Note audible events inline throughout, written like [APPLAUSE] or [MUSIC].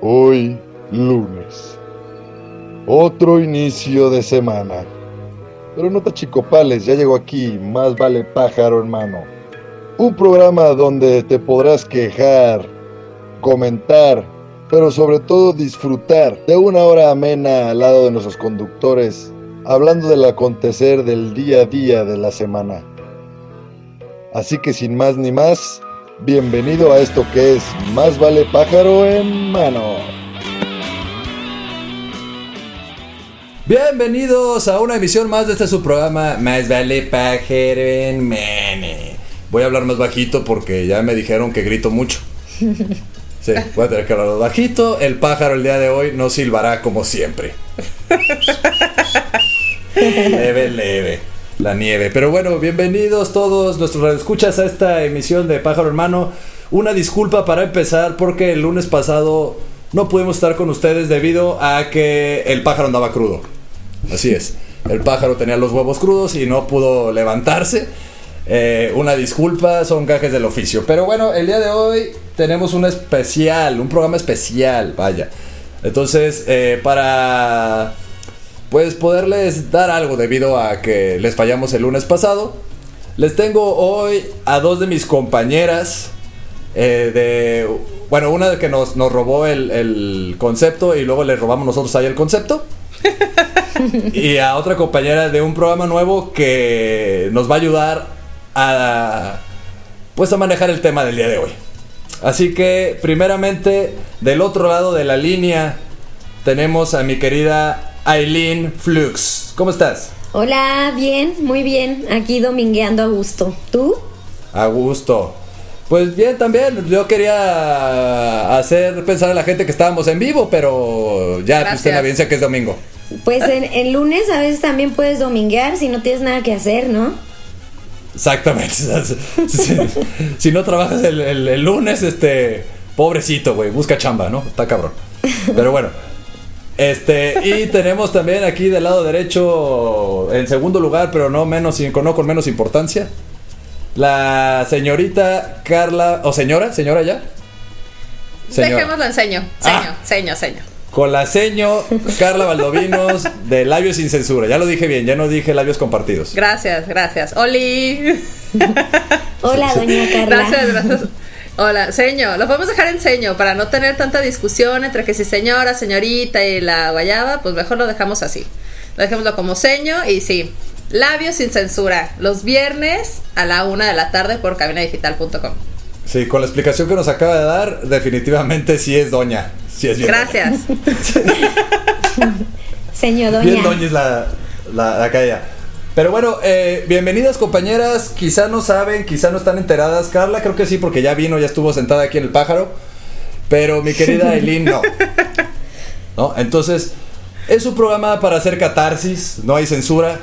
Hoy, lunes. Otro inicio de semana. Pero no te chicopales, ya llegó aquí, más vale pájaro hermano. Un programa donde te podrás quejar, comentar, pero sobre todo disfrutar de una hora amena al lado de nuestros conductores, hablando del acontecer del día a día de la semana. Así que sin más ni más, bienvenido a esto que es Más vale pájaro en mano. Bienvenidos a una emisión más de este su programa Más vale pájaro en mano. Voy a hablar más bajito porque ya me dijeron que grito mucho. Sí, voy a tener que hablar bajito. El pájaro el día de hoy no silbará como siempre. [LAUGHS] leve, leve. La nieve. Pero bueno, bienvenidos todos nuestros escuchas a esta emisión de Pájaro Hermano. Una disculpa para empezar porque el lunes pasado no pudimos estar con ustedes debido a que el pájaro andaba crudo. Así es. El pájaro tenía los huevos crudos y no pudo levantarse. Eh, una disculpa, son gajes del oficio. Pero bueno, el día de hoy tenemos un especial, un programa especial, vaya. Entonces, eh, para pues poderles dar algo debido a que les fallamos el lunes pasado, les tengo hoy a dos de mis compañeras eh, de... Bueno, una de que nos, nos robó el, el concepto y luego le robamos nosotros ahí el concepto. [LAUGHS] y a otra compañera de un programa nuevo que nos va a ayudar a pues a manejar el tema del día de hoy. Así que primeramente del otro lado de la línea tenemos a mi querida Aileen Flux. ¿Cómo estás? Hola, bien, muy bien. Aquí domingueando a gusto. ¿Tú? A gusto. Pues bien, también. Yo quería hacer pensar a la gente que estábamos en vivo, pero ya pues, usted la audiencia que es domingo. Pues en, en lunes a veces también puedes dominguear si no tienes nada que hacer, ¿no? Exactamente. [LAUGHS] si, si no trabajas el, el- el lunes, este. Pobrecito, güey. Busca chamba, ¿no? Está cabrón. Pero bueno. Este. Y tenemos también aquí del lado derecho. En segundo lugar, pero no menos no con menos importancia. La señorita Carla. ¿O señora? ¿Señora ya? Señora. Dejémoslo en seño. Ah. Seño, seño, seño. Con la seño Carla Valdovinos de Labios sin Censura. Ya lo dije bien, ya no dije labios compartidos. Gracias, gracias. Oli. Hola, doña Carla. Gracias, gracias. Hola, seño. Lo podemos dejar en seño para no tener tanta discusión entre que si señora, señorita y la guayaba, pues mejor lo dejamos así. Lo dejémoslo como seño y sí. Labios sin censura. Los viernes a la una de la tarde por cabinadigital.com. Sí, con la explicación que nos acaba de dar, definitivamente sí es doña. Sí es bien Gracias. [LAUGHS] Señor doña. doña. Bien doña es la, la, la calle. Pero bueno, eh, bienvenidas compañeras. Quizá no saben, quizá no están enteradas. Carla creo que sí, porque ya vino, ya estuvo sentada aquí en el pájaro. Pero mi querida [LAUGHS] Eileen no. ¿No? Entonces, es un programa para hacer catarsis, no hay censura.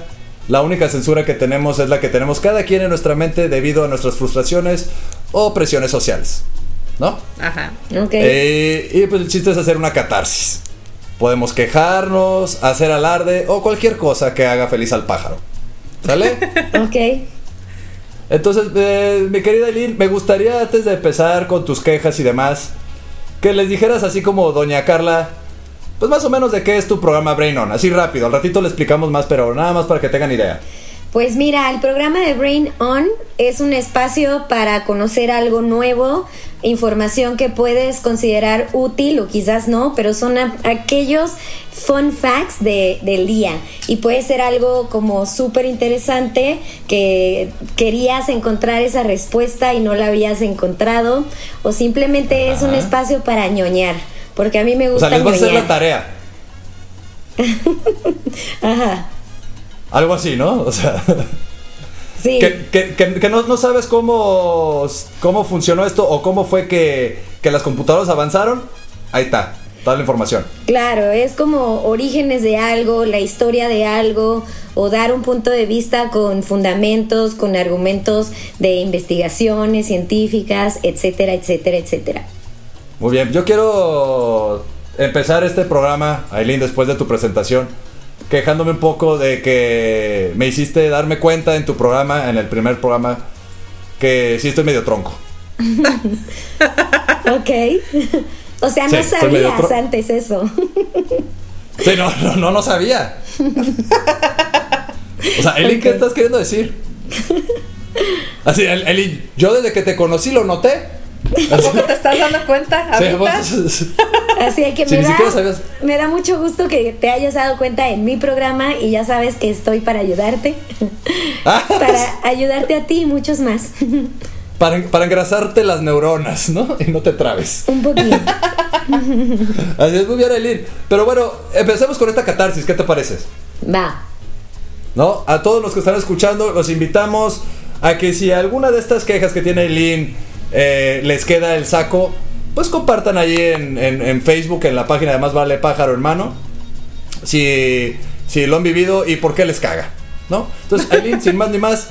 La única censura que tenemos es la que tenemos cada quien en nuestra mente debido a nuestras frustraciones o presiones sociales. ¿No? Ajá. Ok. Eh, y pues el chiste es hacer una catarsis. Podemos quejarnos, hacer alarde o cualquier cosa que haga feliz al pájaro. ¿Sale? Ok. Entonces, eh, mi querida Eileen, me gustaría antes de empezar con tus quejas y demás, que les dijeras así como Doña Carla, pues más o menos de qué es tu programa Brain On. Así rápido, al ratito le explicamos más, pero nada más para que tengan idea. Pues mira, el programa de Brain On es un espacio para conocer algo nuevo, información que puedes considerar útil o quizás no, pero son a- aquellos fun facts de- del día. Y puede ser algo como súper interesante que querías encontrar esa respuesta y no la habías encontrado, o simplemente es un espacio para ñoñar, porque a mí me O gusta sea, les vas a hacer la tarea. [LAUGHS] Ajá. Algo así, ¿no? O sea, [LAUGHS] Sí. que, que- que- que no, no sabes cómo, cómo funcionó esto o cómo fue que, que las computadoras avanzaron. Ahí está, toda la información. Claro, es como orígenes de algo, la historia de algo, o dar un punto de vista con fundamentos, con argumentos de investigaciones científicas, etcétera, etcétera, etcétera. Muy bien, yo quiero empezar este programa, Aileen, después de tu presentación, quejándome un poco de que me hiciste darme cuenta en tu programa, en el primer programa, que sí estoy medio tronco. [LAUGHS] Ok. O sea, no sabías antes eso. Sí, no, no, no, no sabía. O sea, Eli, ¿qué estás queriendo decir? Así, El- Eli, yo desde que te conocí lo noté. [LAUGHS] ¿Tampoco te estás dando cuenta Sí, ahorita? vos- Así que me, da, me mucho gusto que te hayas dado cuenta en mi programa y ya sabes que estoy para ayudarte. [LAUGHS] Ah, para ayudarte a ti y muchos más. para, para engrasarte las neuronas, ¿no? Y no te trabes. Un poquito. [LAUGHS] Así es muy bien, Eileen. Pero bueno, empecemos con esta catarsis, ¿qué te parece? Va. ¿No? A todos los que están escuchando, los invitamos a que si alguna de estas quejas que tiene Eileen eh, les queda el saco, pues compartan ahí en, en- en Facebook, en la página de Más Vale Pájaro Hermano, si, si lo han vivido y por qué les caga, ¿no? Entonces, sin más ni más,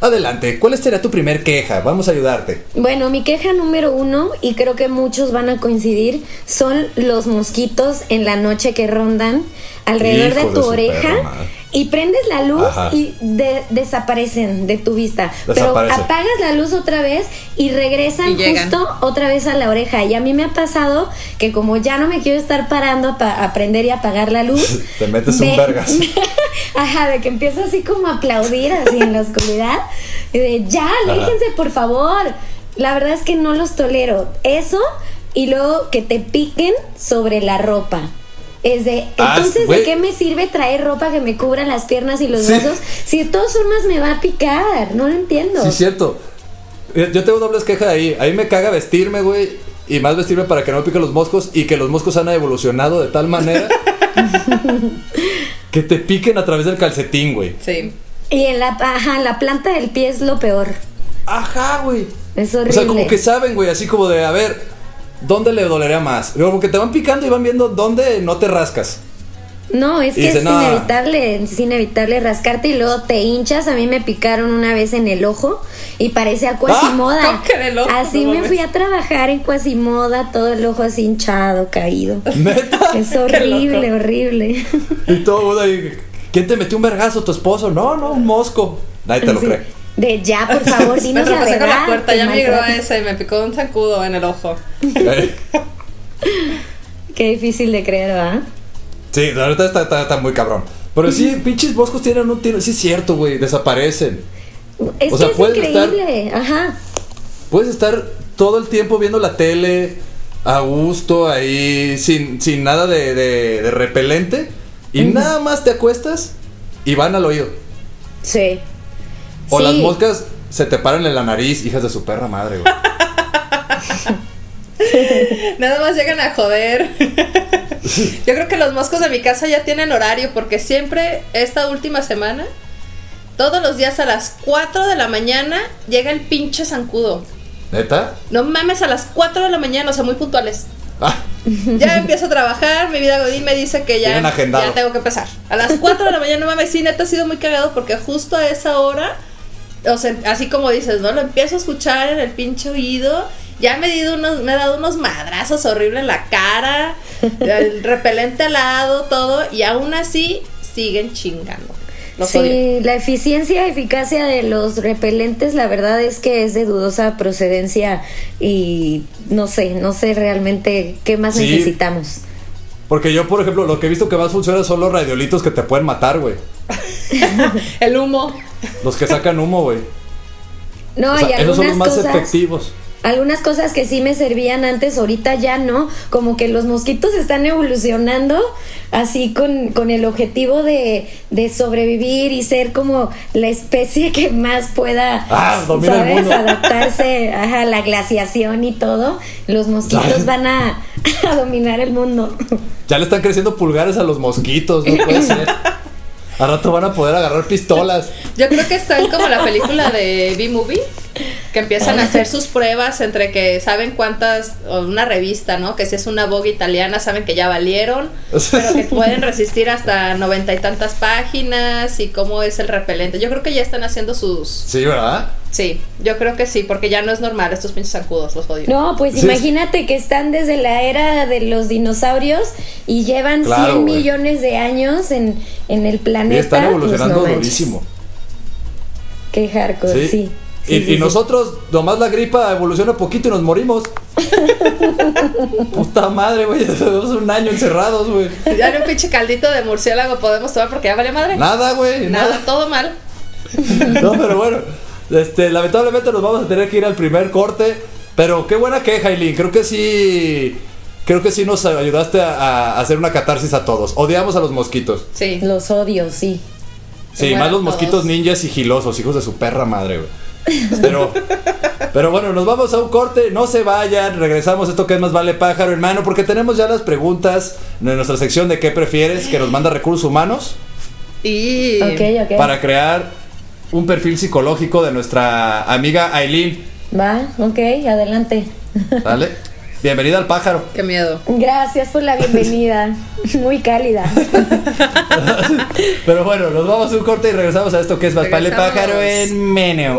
adelante. ¿Cuál sería tu primer queja? Vamos a ayudarte. Bueno, mi queja número uno, y creo que muchos van a coincidir, son los mosquitos en la noche que rondan alrededor Hijo de tu oreja perra. Y prendes la luz Ajá. y de- desaparecen de tu vista. Pero apagas la luz otra vez y regresan Y justo otra vez a la oreja. Y a mí me ha pasado que como ya no me quiero estar parando a, pa- a prender y apagar la luz, [LAUGHS] Te metes un me- vergas. [LAUGHS] Ajá, de que empiezo así como a aplaudir así en la oscuridad. Y de ya, aléjense por favor. La verdad es que no los tolero. Eso y luego que te piquen sobre la ropa. Es de, Ah, entonces. ¿de qué me sirve traer ropa que me cubra las piernas y los Sí. brazos? Si de todas formas me va a picar, no lo entiendo. Sí, es cierto. Eh, Yo tengo dobles quejas ahí. Ahí me caga vestirme, güey. Y más vestirme para que no me piquen los moscos. Y que los moscos han evolucionado de tal manera [LAUGHS] que te piquen a través del calcetín, güey. Sí. Y en la, ajá, en la planta del pie es lo peor. Ajá, güey. Es O horrible. sea, como que saben, güey, así como de, a ver, ¿dónde le dolería más? Como que te van picando y van viendo dónde no te rascas. No, es que dice, es "No". inevitable, es inevitable rascarte y luego te hinchas. A mí me picaron una vez en el ojo y parecía Quasimoda. ¿cómo que en el ojo? Así No me fui a trabajar en Quasimoda, todo el ojo así hinchado, caído. Neta. [LAUGHS] Es [LAUGHS] horrible, horrible. Y todo. ¿Quién te metió un vergazo? ¿Tu esposo? No, no, un mosco. Nadie te lo Sí. cree. De ya, por favor, [LAUGHS] dinos la verdad. la puerta, ya migró maltrato. ese y me picó un zancudo en el ojo. [LAUGHS] Qué difícil de creer, ¿verdad? Sí, la verdad está, está- está muy cabrón. Pero sí, [LAUGHS] pinches moscos tienen un tiro. Sí, es cierto, güey. Desaparecen. Es O sea, que es puedes estar- increíble. Ajá. Puedes estar todo el tiempo viendo la tele a gusto, ahí, sin, sin nada de, de- de repelente. Y nada más te acuestas y van al oído. Sí. O Sí. las moscas se te paran en la nariz, hijas de su perra madre, güey. [LAUGHS] Nada más llegan a joder. [LAUGHS] Yo creo que los moscos de mi casa ya tienen horario porque siempre esta última semana, todos los días a las 4 de la mañana llega el pinche zancudo. ¿Neta? No mames, a las 4 de la mañana, o sea, muy puntuales. Ah, Ya empiezo a trabajar, mi vida Godín me dice que ya, ya tengo que empezar. A las 4 de la mañana, no mames, sí, neta ha sido muy cagado porque justo a esa hora, o sea, así como dices, ¿no? Lo empiezo a escuchar en el pinche oído. Ya me, he, dado unos, me he dado unos madrazos horribles en la cara, [LAUGHS] el repelente al lado, todo, y aún así siguen chingando. Los odio. Sí, la eficiencia, eficacia de los repelentes, la verdad es que es de dudosa procedencia y no sé, no sé realmente qué más Sí. necesitamos. porque yo, por ejemplo, lo que he visto que más funciona son los radiolitos que te pueden matar, güey. [LAUGHS] El humo. Los que sacan humo, güey. No, O sea, y esos son los algunas más cosas, efectivos. algunas cosas que sí me servían antes, ahorita ya no, como que los mosquitos están evolucionando así con, con el objetivo de, de sobrevivir y ser como la especie que más pueda Ah, el ¿sabes? mundo. adaptarse a la glaciación y todo. Los mosquitos Ay. van a, [LAUGHS] a dominar el mundo. Ya le están creciendo pulgares a los mosquitos, no puede [LAUGHS] ser. Al rato van a poder agarrar pistolas. [LAUGHS] Yo creo que están como la película de B-Movie, que empiezan a hacer sus pruebas entre que saben cuántas, o una revista, ¿no? Que si es una Vogue italiana, saben que ya valieron, pero que [LAUGHS] pueden resistir hasta noventa y tantas páginas y cómo es el repelente. Yo creo que ya están haciendo sus... Sí, ¿verdad? Sí, yo creo que sí, porque ya no es normal estos pinches zancudos, los odio. No, pues Sí. imagínate que están desde la era de los dinosaurios y llevan Claro, 100 güey. millones de años en, en el Y planeta. están pues, evolucionando no durísimo. Qué hardcore, Sí. sí. y, Sí, sí, y sí. nosotros, nomás la gripa evoluciona un poquito y nos morimos. [LAUGHS] Puta madre, güey. [LAUGHS] Llevamos un año encerrados, güey. [LAUGHS] Ya ni un pinche caldito de murciélago podemos tomar porque ya vale madre. Nada, güey. Nada, Nada. todo mal. No, pero bueno. Este, lamentablemente nos vamos a tener que ir al primer corte. Pero qué buena queja, Aileen. Creo que sí. Creo que sí nos ayudaste a, a hacer una catarsis a todos. Odiamos a los mosquitos. Sí. Los odios, sí. Sí, más los todos. mosquitos ninjas sigilosos, hijos de su perra madre, güey. [LAUGHS] Pero, pero bueno, nos vamos a un corte, no se vayan, regresamos a esto que es más vale pájaro, hermano, porque tenemos ya las preguntas de nuestra sección de qué prefieres, que nos manda recursos humanos, Y. Ok, ok. para crear un perfil psicológico de nuestra amiga Aileen. Va, ok, adelante. ¿Vale? Bienvenida al pájaro. Qué miedo. Gracias por la bienvenida. [LAUGHS] Muy cálida. [LAUGHS] Pero bueno, nos vamos a un corte y regresamos a esto que es Regresamos. pájaro en meneo.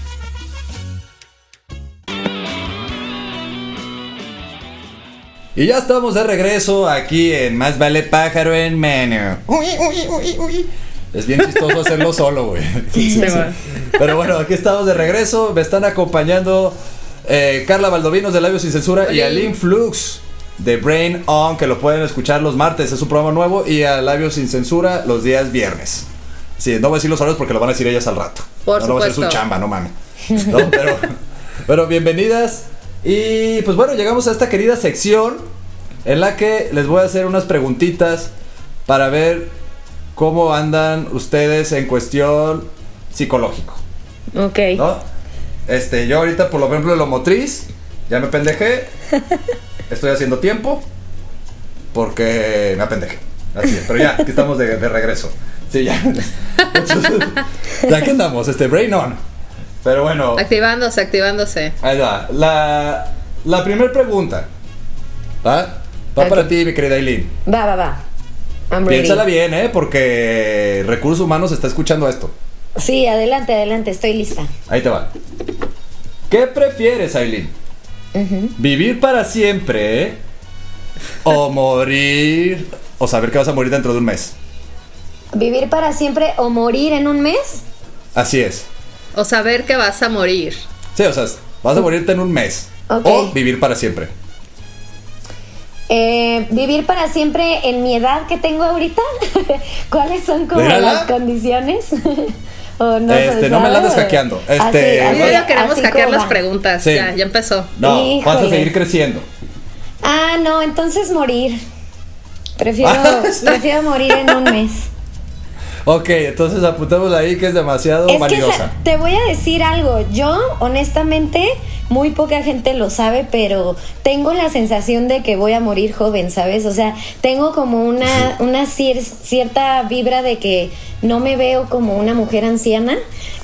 Y ya estamos de regreso aquí en Más Vale Pájaro en Meneo. Uy, uy, uy, uy. Es bien chistoso hacerlo [LAUGHS] solo, güey. Sí, bueno. Pero bueno, aquí estamos de regreso. Me están acompañando eh, Carla Valdovinos de Labios Sin Censura y. Aline Flux de Brain On, que lo pueden escuchar los martes, es un programa nuevo, y a Labios Sin Censura los días viernes. Sí, no voy a decir los horarios porque lo van a decir ellas al rato. Por no, no va a ser su supuesto. chamba, no mames. No, pero, [LAUGHS] pero bienvenidas. Y pues bueno, llegamos a esta querida sección en la que les voy a hacer unas preguntitas para ver cómo andan ustedes en cuestión psicológico, Ok. ¿no? Este, yo ahorita por ejemplo en lo motriz, ya me pendejé, [LAUGHS] estoy haciendo tiempo porque me apendejé. Así es, pero ya, aquí estamos de, de regreso. Sí, ya. [LAUGHS] Entonces, ya que andamos, este, brain on. Pero bueno, Activándose, activándose. Ahí va. La, la primera pregunta. ¿Va? Va para ti, mi querida Aileen. Va, va, va. I'm ready. Piénsala bien, ¿eh? Porque Recursos Humanos está escuchando esto. Sí, adelante, adelante, estoy lista. Ahí te va. ¿Qué prefieres, Aileen? ¿Vivir para siempre o morir o saber que vas a morir dentro de un mes? ¿Vivir para siempre o morir en un mes? Así es. O saber que vas a morir. Sí, o sea, vas a morirte en un mes. Ok. O vivir para siempre. Eh, ¿Vivir para siempre en mi edad que tengo ahorita? [LAUGHS] ¿Cuáles son como Mírala. las condiciones? [LAUGHS] ¿O no, Este, no me la andes hackeando. Este, Así, así, Ya queremos hackear las preguntas. Sí. Ya, ya empezó. No, vas a seguir creciendo. Ah, no, entonces morir. Prefiero, [LAUGHS] Ah, prefiero morir en un mes. Ok, entonces apuntemos ahí que es demasiado Es que vanidosa. sa- te voy a decir algo. Yo, honestamente, muy poca gente lo sabe, pero tengo la sensación de que voy a morir joven, ¿sabes? O sea, tengo como una, una cier- cierta vibra de que no me veo como una mujer anciana.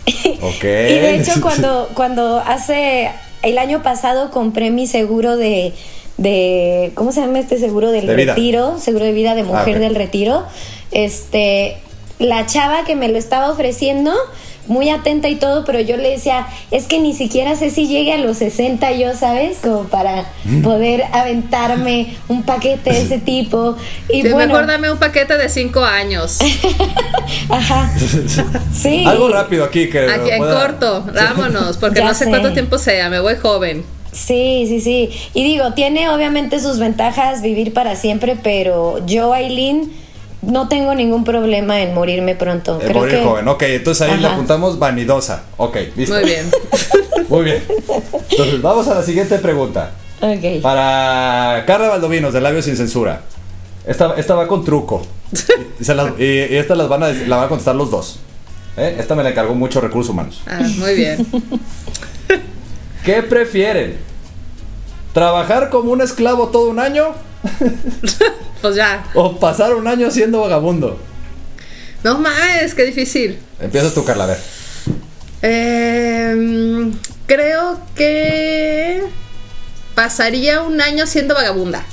[LAUGHS] Ok. y de hecho, [LAUGHS] cuando, cuando hace el año pasado compré mi seguro de. de ¿Cómo se llama este seguro del De retiro? Seguro de vida de mujer ok. del retiro. Este, la chava que me lo estaba ofreciendo, muy atenta y todo, pero yo le decía, es que ni siquiera sé si llegue a los 60 yo, ¿sabes? Como para Mm. poder aventarme un paquete de ese tipo. [LAUGHS] Y Sí, bueno, Mejor dame un paquete de 5 años. [LAUGHS] ajá. [LAUGHS] Sí. Algo rápido aquí que Aquí en pueda- corto, vámonos, porque Ya no sé sé. cuánto tiempo sea, me voy joven. Sí, sí, sí. Y digo, tiene obviamente sus ventajas vivir para siempre, pero yo, Aileen, no tengo ningún problema en morirme pronto. Eh, Creo morir que joven, ok, entonces ahí le Ajá. apuntamos vanidosa. Ok, listo. Muy bien. [LAUGHS] Muy bien. Entonces, vamos a la siguiente pregunta. Ok. Para Carla Valdovinos, de Labios Sin Censura. Esta, esta va con truco. Y, se las- y- y esta las van a, la van a contestar los dos. ¿Eh? Esta me la encargó mucho Recursos Humanos. Ah, muy bien. [LAUGHS] ¿Qué prefieren? ¿Trabajar como un esclavo todo un año [LAUGHS] Pues ya. o pasar un año siendo vagabundo? No más, qué difícil. Empiezas tú, Carla, a ver. Eh, creo que pasaría un año siendo vagabunda.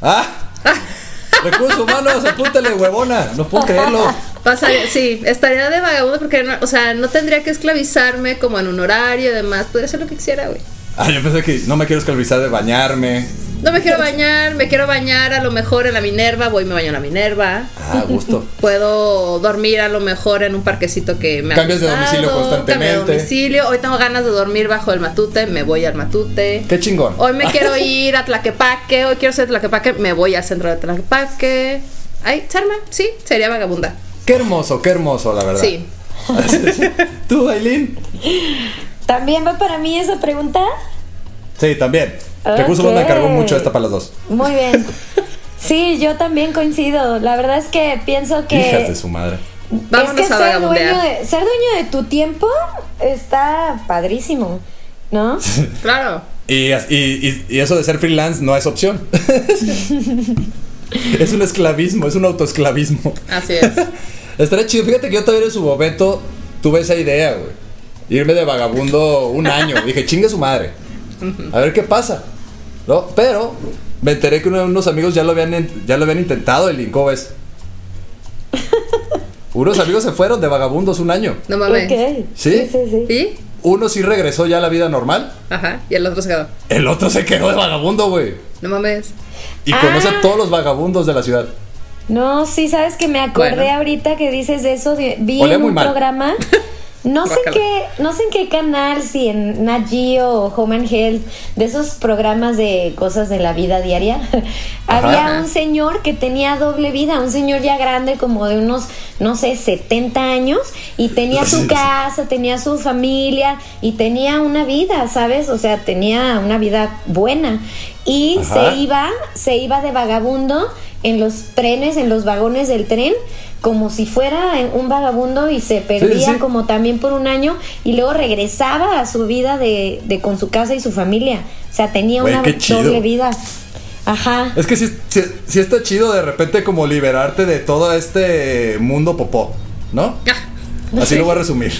¡Ah! [LAUGHS] Recursos humanos, apúntale, huevona. No puedo creerlo. [LAUGHS] Pasaría, sí, estaría de vagabunda porque, no, o sea, no tendría que esclavizarme como en un horario y demás. Podría hacer lo que quisiera, güey. Ah, yo pensé que no me quiero esclavizar de bañarme. No me quiero bañar, me quiero bañar a lo mejor en la Minerva, voy y me baño en la Minerva. Ah, gusto. [LAUGHS] Puedo dormir a lo mejor en un parquecito que me ha Cambias de gustado, domicilio constantemente. cambio de domicilio. Hoy tengo ganas de dormir bajo el matute, me voy al matute. Qué chingón. Hoy me [LAUGHS] quiero ir a Tlaquepaque, hoy quiero ser Tlaquepaque, me voy al centro de Tlaquepaque. Ay, Charma, sí, sería vagabunda. Qué hermoso, qué hermoso, la verdad. Sí. [LAUGHS] ¿Tú, Aileen? ¿También va para mí esa pregunta? Sí, también. Recursos Ok. humanos me cargó mucho esta para las dos. Muy bien. [LAUGHS] Sí, yo también coincido. La verdad es que pienso que Hijas de su madre. Vámonos es que a ser vagabundear. dueño, de, ser dueño de tu tiempo está padrísimo, ¿no? [LAUGHS] Claro. Y, y, y- eso de ser freelance no es opción. [LAUGHS] es un esclavismo, es un autoesclavismo. Así es. Estaría chido. Fíjate que yo también en su momento tuve esa idea, güey. Irme de vagabundo un año. Dije, chingue su madre. [LAUGHS] A ver qué pasa. ¿No? Pero me enteré que uno- unos amigos ya lo habían, ya lo habían intentado el ¿cómo ves? [LAUGHS] Unos amigos se fueron de vagabundos un año. No mames. ¿Sí? Sí, sí, sí. ¿Y? Uno sí regresó ya a la vida normal. Ajá. Y el otro se quedó. El otro se quedó de vagabundo, güey. No mames. Y conoce Ah. a todos los vagabundos de la ciudad. No, sí, sabes que me acordé Bueno. ahorita que dices de eso. de- vi en muy un mal. programa. [LAUGHS] No sé en qué, no sé en qué canal, si en Nat Geo o Home and Health, de esos programas de cosas de la vida diaria, [LAUGHS] había un señor que tenía doble vida, un señor ya grande como de unos, no sé, 70 años, y tenía su casa, tenía su familia, y tenía una vida, ¿sabes? O sea, tenía una vida buena. Y Ajá. se iba, se iba de vagabundo en los trenes, en los vagones del tren, como si fuera un vagabundo y se perdía sí. como también por un año y luego regresaba a su vida de, de con su casa y su familia. O sea, tenía Güey, una doble vida. Ajá. Es que sí, sí- sí está chido de repente como liberarte de todo este mundo popó, ¿no? Ah, Así lo voy a resumir.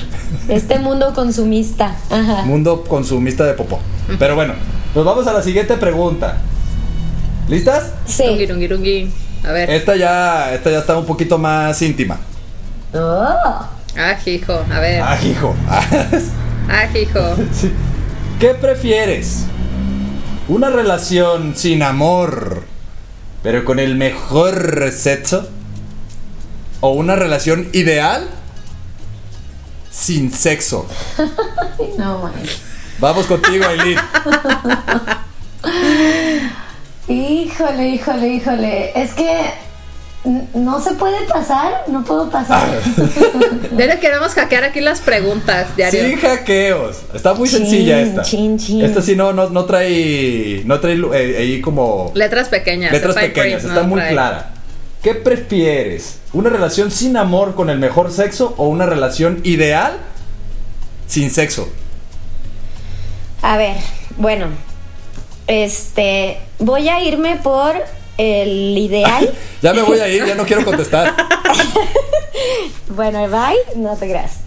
Este mundo consumista. Ajá. Mundo consumista de popó. Pero bueno, nos vamos a la siguiente pregunta. ¿Listas? Sí. A ver. Esta ya, esta ya está un poquito más íntima. Oh. Ah, hijo. A ver. Ah, hijo. [LAUGHS] Ah, hijo. Sí. ¿Qué prefieres? ¿Una relación sin amor, pero con el mejor sexo? ¿O una relación ideal sin sexo? [LAUGHS] No, man. Vamos contigo, Aileen. [LAUGHS] Híjole, híjole, híjole. Es que no se puede pasar, no puedo pasar. [LAUGHS] Diario queremos hackear aquí las preguntas, diario. Sin hackeos. Está muy sencilla esta. chin, chin. Esta sí no, no, no trae. No trae eh, ahí como. Letras pequeñas. letras pequeñas. print, Está no muy trae. clara. ¿Qué prefieres? ¿Una relación sin amor con el mejor sexo o una relación ideal sin sexo? A ver, bueno. Este, voy a irme por el ideal. [LAUGHS] Ya me voy a ir, ya no quiero contestar. [LAUGHS] Bueno, bye, no te creas.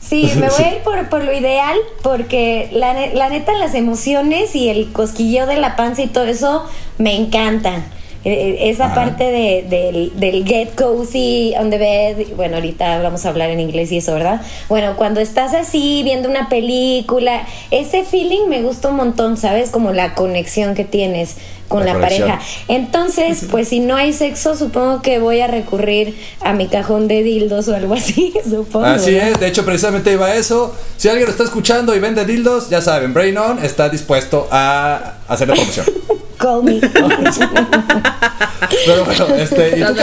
Sí, me voy a ir por, por lo ideal porque la, la neta las emociones y el cosquilleo de la panza y todo eso me encantan. Eh, eh, Esa Ajá. parte de- del, del get cozy on the bed, bueno, ahorita vamos a hablar en inglés y eso, ¿verdad? Bueno, cuando estás así viendo una película, ese feeling me gusta un montón, ¿sabes? Como la conexión que tienes con La pareja. Entonces, pues si no hay sexo, supongo que voy a recurrir a mi cajón de dildos o algo así, [LAUGHS] supongo. Así es, de hecho precisamente iba a eso. Si alguien lo está escuchando y vende dildos, ya saben, Brain On está dispuesto a hacer la promoción. [LAUGHS] Call me. [LAUGHS] Pero bueno, este, ¿y tú.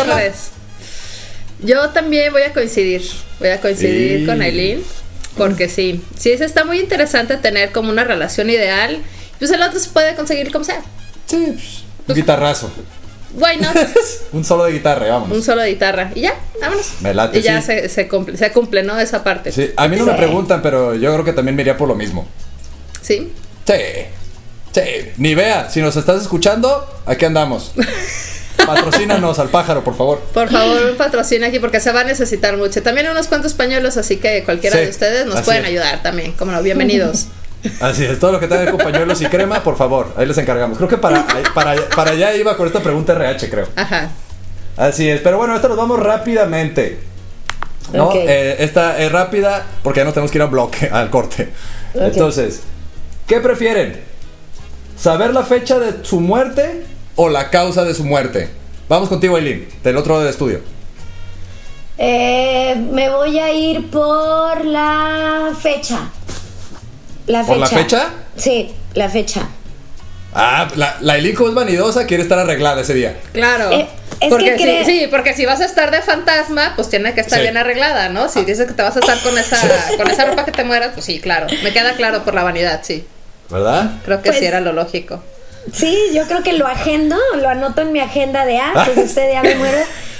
Yo también voy a coincidir. Voy a coincidir con Aileen. Porque sí. Sí, eso está muy interesante tener como una relación ideal. Pues el otro se puede conseguir como sea. Sí, pues, un guitarrazo. Why not? [LAUGHS] un solo de guitarra, y Un solo de guitarra. Y ya, vámonos. Me late, y ya sí. se, se, cumple, se cumple, ¿no? Esa parte. Sí, a mí no me preguntan, pero yo creo que también me iría por lo mismo. Sí. Sí, sí. Ni vea, si nos estás escuchando, aquí andamos. [LAUGHS] Patrocínanos al pájaro, por favor. Por favor, un patrocinio aquí porque se va a necesitar mucho. También unos cuantos pañuelos, así que cualquiera Sí, de ustedes nos pueden es. ayudar también. Como no, bienvenidos. [LAUGHS] Así es, todo lo que tenga con pañuelos y crema, por favor, ahí les encargamos. Creo que para, para, para allá iba con esta pregunta RH, creo. Ajá. Así es, pero bueno, esto nos vamos rápidamente. ¿No? Eh, esta es rápida porque ya nos tenemos que ir a bloque, al corte. Entonces, ¿qué prefieren? ¿Saber la fecha de su muerte o la causa de su muerte? Vamos contigo, Aileen, del otro lado del estudio. Eh, me voy a ir por la fecha. La fecha. ¿Por la fecha? Sí, la fecha. Ah, la, la Aileen como es vanidosa quiere estar arreglada ese día. Claro. Eh, es porque que sí, sí, porque si vas a estar de fantasma, pues tiene que estar Sí. bien arreglada, ¿no? Si dices que te vas a estar con esa, [LAUGHS] con esa ropa que te mueras, pues sí, claro. Me queda claro por la vanidad, sí. ¿Verdad? Creo que Pues- sí era lo lógico. Sí, yo creo que lo agendo, lo anoto en mi agenda de, [LAUGHS] ah, pues este día me muero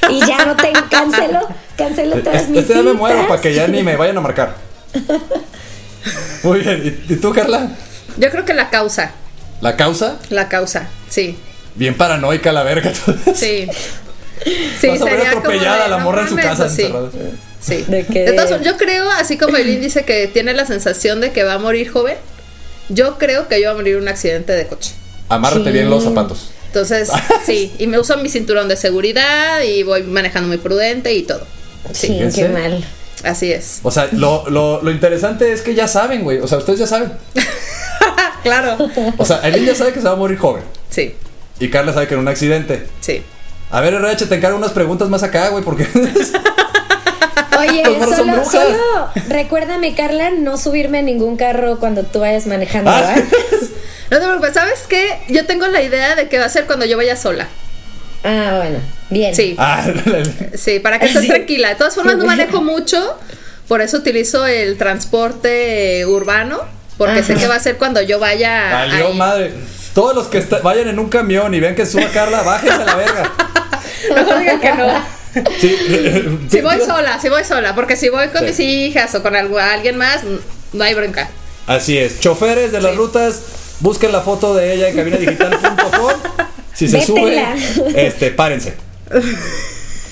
y ya no tengo, cancelo, cancelo todas Este, mis este día me muero para que ya ni me vayan a marcar. [LAUGHS] Muy bien, ¿y, y tú, Carla? Yo creo que la causa, ¿La causa? la causa, sí, Bien paranoica la verga. sí. [LAUGHS] Sí, Vas a ver atropellada de, la no morra en su casa. sí. Sí. De De todas yo creo, así como Eileen dice que tiene la sensación de que va a morir joven, yo creo que yo voy a morir en un accidente de coche. Amárrate Sí. bien los zapatos. Entonces, [LAUGHS] sí, y me uso mi cinturón de seguridad y voy manejando muy prudente y todo. Sí, Fíjense. qué mal. Así es. O sea, lo, lo, lo interesante es que ya saben, güey. O sea, ustedes ya saben. [LAUGHS] Claro. O sea, Aileen ya sabe que se va a morir joven. Sí, Y Carla sabe que en un accidente. sí. A ver, RH, te encargo unas preguntas más acá, güey, porque. [LAUGHS] Oye, solo, solo recuérdame, Carla, no subirme a ningún carro cuando tú vayas manejando, Ah. [LAUGHS] No te preocupes, ¿sabes qué? Yo tengo la idea de que va a ser cuando yo vaya sola. Ah, bueno, bien. Sí, ah, [LAUGHS] sí, para que [LAUGHS] estés Sí. tranquila. De todas formas, no manejo mucho, por eso utilizo el transporte urbano, porque sé que va a ser cuando yo vaya. Valió ahí. madre. Todos los que vayan en un camión y vean que suba Carla, bájense a la verga. Mejor digan que no. Sí. [LAUGHS] Si voy sola, si voy sola, porque si voy con Sí. mis hijas o con algo- alguien más, no hay bronca. Así es. Choferes de las Sí. rutas, busquen la foto de ella en cabinadigital.com. Si se sube, este, párense.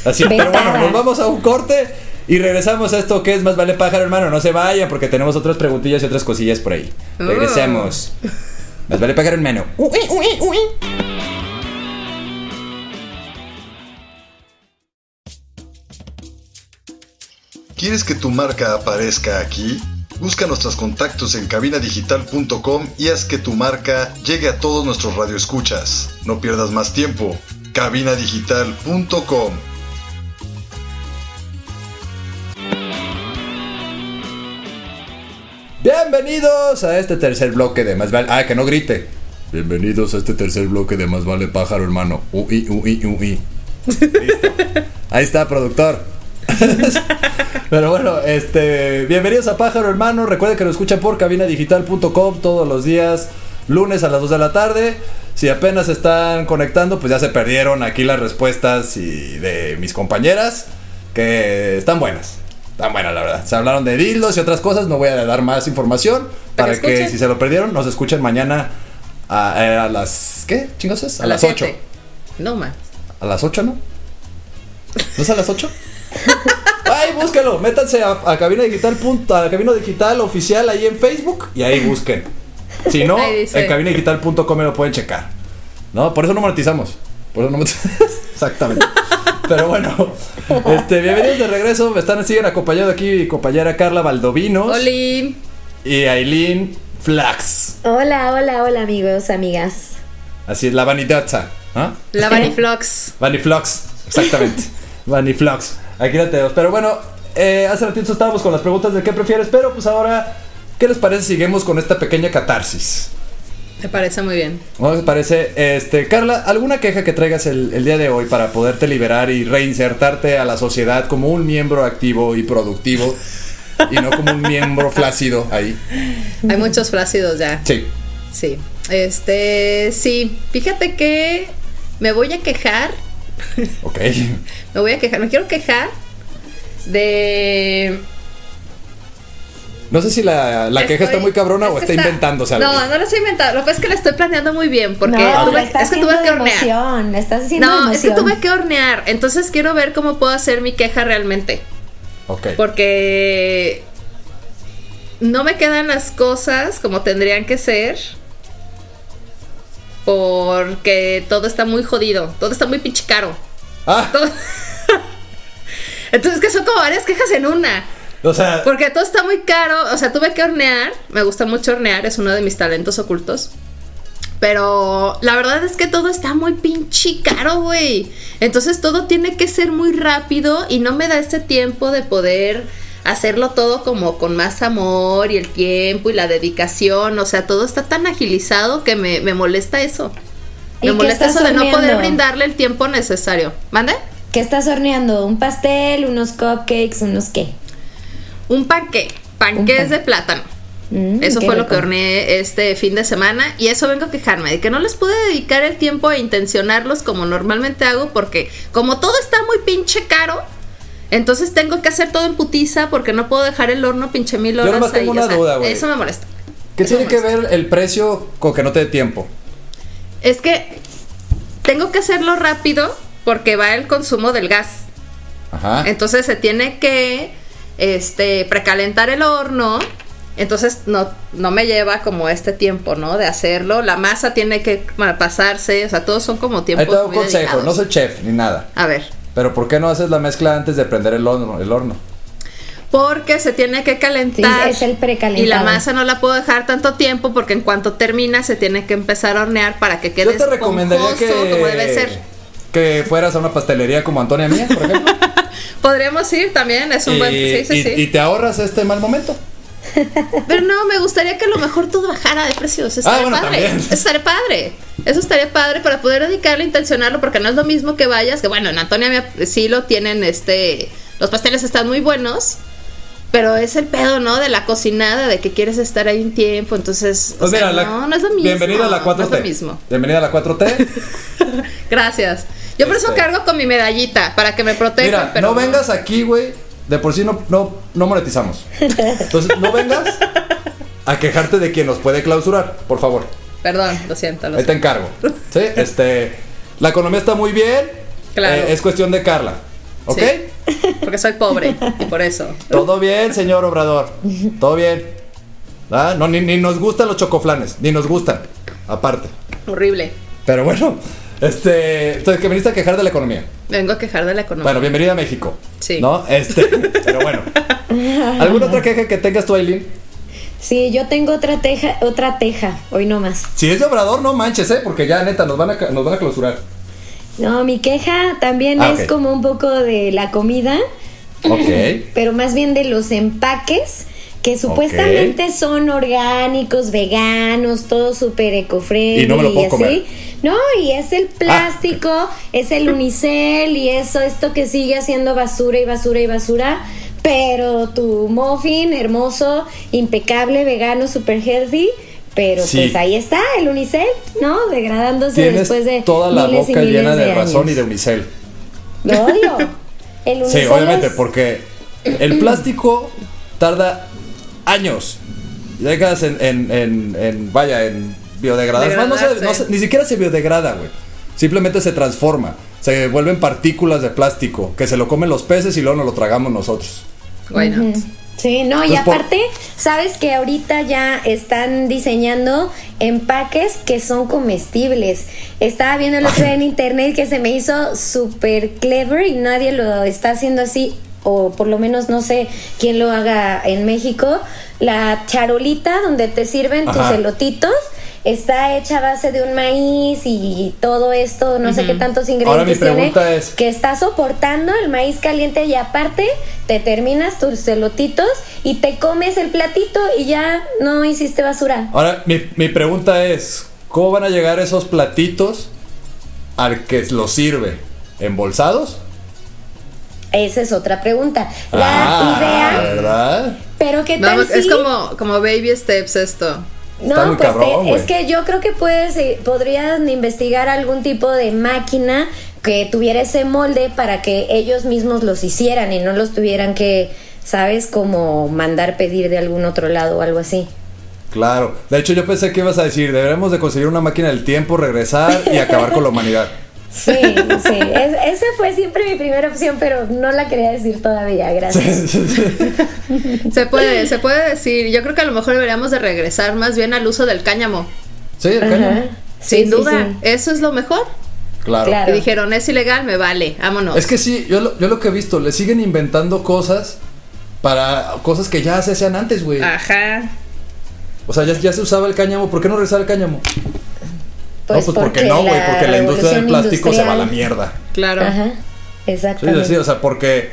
Así, pero bueno, nos vamos a un corte y regresamos a esto que es más vale pájaro, hermano. No se vayan porque tenemos otras preguntillas y otras cosillas por ahí. Oh. Regresamos. Más vale pájaro, hermano. Uy, uy, uy. ¿Quieres que tu marca aparezca aquí? Busca nuestros contactos en cabinadigital.com y haz que tu marca llegue a todos nuestros radioescuchas. No pierdas más tiempo. cabinadigital.com Bienvenidos a este tercer bloque de Más vale. Ah, que no grite. Bienvenidos a este tercer bloque de Más vale pájaro, hermano. Uy, uy, uy. Listo. [LAUGHS] Ahí está, productor. [LAUGHS] Pero bueno, este, bienvenidos a Pájaro Hermano. Recuerden que nos escuchan por cabinadigital.com todos los días, lunes a las 2 de la tarde. Si apenas están conectando, pues ya se perdieron aquí las respuestas y de mis compañeras, que están buenas. Están buenas, la verdad. Se hablaron de dildos y otras cosas. No voy a dar más información Para para que si se lo perdieron, nos escuchen mañana a, eh, a las. ¿Qué? ¿Chingos es? A, las 8. siete. No más. ¿A las 8 no? ¿No es a las 8? [LAUGHS] [LAUGHS] Ay, búsquelo, métanse a, a cabina digital punto- a cabina digital oficial ahí en Facebook y ahí busquen. Si no, en cabinadigital.com me lo pueden checar. No, por eso no monetizamos. Por eso no monetizamos. [LAUGHS] Exactamente. Pero bueno, este, bienvenidos de regreso. Me están siguen acompañando aquí mi compañera Carla Valdovinos Oli. y Aileen Flax. Hola, hola, hola, amigos, amigas. Así es, la vanidadza. ¿ah? La Vaniflox. Vaniflux, exactamente. [LAUGHS] Vaniflux. Aquí la tenemos. Pero bueno, eh, hace ratito estábamos con las preguntas de qué prefieres, pero pues ahora, ¿qué les parece? si Seguimos con esta pequeña catarsis. Me parece muy bien. ¿No les parece? Este, Carla, ¿alguna queja que traigas el, el día de hoy para poderte liberar y reinsertarte a la sociedad como un miembro activo y productivo y no como un [LAUGHS] miembro flácido ahí? Hay muchos flácidos ya. Sí. Sí. Este, sí. Fíjate que me voy a quejar. [LAUGHS] Ok. Me voy a quejar. Me quiero quejar de. No sé si la, la queja está muy cabrona o es está inventándose algo. No, no lo estoy inventando. Lo que pasa es que la estoy planeando muy bien. Porque no, tuve- es que tuve que hornear. emoción, la estás haciendo de No, es que tuve que hornear. Entonces quiero ver cómo puedo hacer mi queja realmente. Ok. Porque no me quedan las cosas como tendrían que ser. Porque todo está muy jodido. Todo está muy pinche caro. Ah, Todo- [LAUGHS] Entonces, que son como varias quejas en una. o sea, Porque todo está muy caro. O sea, tuve que hornear. Me gusta mucho hornear. Es uno de mis talentos ocultos. Pero la verdad es que todo está muy pinche caro, güey. Entonces todo tiene que ser muy rápido y no me da ese tiempo de poder hacerlo todo como con más amor y el tiempo y la dedicación. O sea, todo está tan agilizado que me, me molesta eso. ¿Y Me molesta eso de no poder brindarle el tiempo necesario. ¿Mande? ¿Qué estás horneando? ¿Un pastel? ¿Unos cupcakes? ¿Unos qué? Un panque. Panqués pan. de plátano. Mm, Eso fue lo que horneé este fin de semana y eso vengo a quejarme de que no les pude dedicar el tiempo a intencionarlos como normalmente hago porque como todo está muy pinche caro, entonces tengo que hacer todo en putiza porque no puedo dejar el horno pinche mil Yo horas nomás tengo ahí, una o sea, duda, güey. Eso me molesta. ¿qué Eso tiene que ver el precio con que no te dé tiempo? Es que tengo que hacerlo rápido porque va el consumo del gas. Ajá. Entonces se tiene que este precalentar el horno. Entonces no, no me lleva como este tiempo, ¿no? De hacerlo. La masa tiene que pasarse. O sea, todos son como Ahí tiempos. te doy un consejo, dedicados. no soy chef ni nada. A ver. Pero ¿por qué no haces la mezcla antes de prender el horno? El horno? Porque se tiene que calentar. Sí, es el precalentado. Y la masa no la puedo dejar tanto tiempo porque en cuanto termina se tiene que empezar a hornear para que quede Yo te recomendaría esponjoso que, como debe ser. que fueras a una pastelería como Antonia Mía, por ejemplo. [LAUGHS] Podríamos ir también, es un y, buen. Sí, sí, y- sí. y te ahorras este mal momento. [LAUGHS] Pero no, me gustaría que a lo mejor todo bajara de precios. Ah, estaría bueno, padre. Eso [LAUGHS] estaría padre. Eso estaría padre para poder dedicarle, intencionarlo, porque no es lo mismo que vayas, que bueno, en Antonia sí lo tienen, este, los pasteles están muy buenos, pero es el pedo, ¿no? De la cocinada, de que quieres estar ahí un tiempo, entonces, o Pues sea, la- no, no es lo mismo. Bienvenida a la 4T. No es lo mismo. Bienvenida a la 4T. [LAUGHS] Gracias. Yo por eso Este. cargo con mi medallita, para que me proteja, Mira, pero no vengas aquí, güey. De por sí no, no, no monetizamos. Entonces, no vengas a quejarte de quien nos puede clausurar, por favor. Perdón, lo siento. Lo Ahí te encargo. ¿Sí? Este, la economía está muy bien. Claro. Eh, es cuestión de Carla. ¿Ok? Sí. Porque soy pobre y por eso. Todo bien, señor Obrador. Todo bien. ¿Ah? No, ni, ni nos gustan los chocoflanes. Ni nos gustan. Aparte. Horrible. Pero bueno. Este. Entonces, que viniste a quejar de la economía. Vengo a quejar de la economía. Bueno, bienvenida a México. Sí. ¿No? Este. [LAUGHS] Pero bueno. ¿Alguna otra queja que tengas tú, Aileen? Sí, yo tengo otra teja, otra teja, hoy no más. Si es de Obrador, no manches, ¿eh? Porque ya, neta, nos van a, nos van a clausurar. No, mi queja también Ah, es como un poco de la comida, Ok. [LAUGHS] pero más bien de los empaques que supuestamente son orgánicos, veganos, todo súper ecofriendly Y no me lo puedo así. comer. No, y es el plástico, es el unicel y eso, esto que sigue haciendo basura y basura y basura. Pero tu muffin hermoso, impecable, vegano, super healthy. Pero Sí. pues ahí está, el unicel, ¿no? Degradándose Tienes después de toda la miles y boca miles llena de, razón y de unicel. Lo odio. [LAUGHS] El Sí, unicel obviamente, es- porque el plástico tarda años. Llegas en, en, en, en- vaya, en más, no se- Degradarse. no se- ni siquiera se biodegrada, güey. Simplemente se transforma. Se vuelven partículas de plástico que se lo comen los peces y luego nos lo tragamos nosotros. Ujú. Sí, no, y aparte, sabes que ahorita ya están diseñando empaques que son comestibles. Estaba viendo el otro día en [LAUGHS] internet que se me hizo súper clever y nadie lo está haciendo así, o por lo menos no sé quién lo haga en México. La charolita donde te sirven tus elotitos. Está hecha a base de un maíz y todo esto, no sé qué tantos Ahora mi ingredientes tiene pregunta es- que está soportando el maíz caliente y aparte te terminas tus celotitos y te comes el platito y ya no hiciste basura. Ahora, mi, mi pregunta es: ¿cómo van a llegar esos platitos al que los sirve? ¿Embolsados? Esa es otra pregunta. La ah, idea, ¿verdad? pero qué tal si es como, como baby steps esto. No, Está pues cabrón, te- güey. es que yo creo que puedes eh, podrían investigar algún tipo de máquina que tuviera ese molde para que ellos mismos los hicieran y no los tuvieran que, sabes, como mandar pedir de algún otro lado o algo así. Claro. De hecho, yo pensé que ibas a decir: debemos de conseguir una máquina del tiempo, regresar y acabar con la humanidad. [LAUGHS] Sí, sí. Es- esa fue siempre mi primera opción, pero no la quería decir todavía. Gracias. [LAUGHS] Se puede, se puede decir. Yo creo que a lo mejor deberíamos de regresar más bien al uso del cáñamo. Sí, el cáñamo. Sí, Sin sí, duda, sí. eso es lo mejor. Claro. Claro. Y dijeron, es ilegal, me vale, vámonos. Es que sí, yo lo, yo lo que he visto, le siguen inventando cosas para cosas que ya se hacían antes, güey. Ajá. O sea, ya, ya se usaba el cáñamo. ¿Por qué no regresar el cáñamo? No, pues porque, no, güey, porque la industria del plástico se va a la mierda. Claro. Ajá, Sí, exactamente. sí, o sea, porque.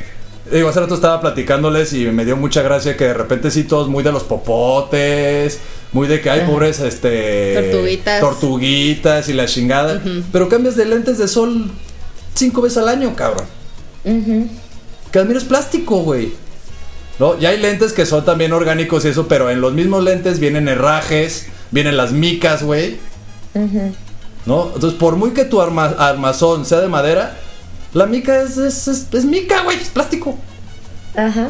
Digo, hace rato estaba platicándoles y me dio mucha gracia que de repente sí todos muy de los popotes, muy de que hay pobres, este... Tortuguitas. Tortuguitas y la chingada. Pero cambias de lentes de sol cinco veces al año, cabrón. Que admiro es plástico, güey. ¿No? Ya hay lentes que son también orgánicos y eso, pero en los mismos lentes vienen herrajes, vienen las micas, güey. Ujú. ¿No? Entonces, por muy que tu arma- armazón sea de madera, la mica es, es, es, es mica, güey, es plástico. Ajá.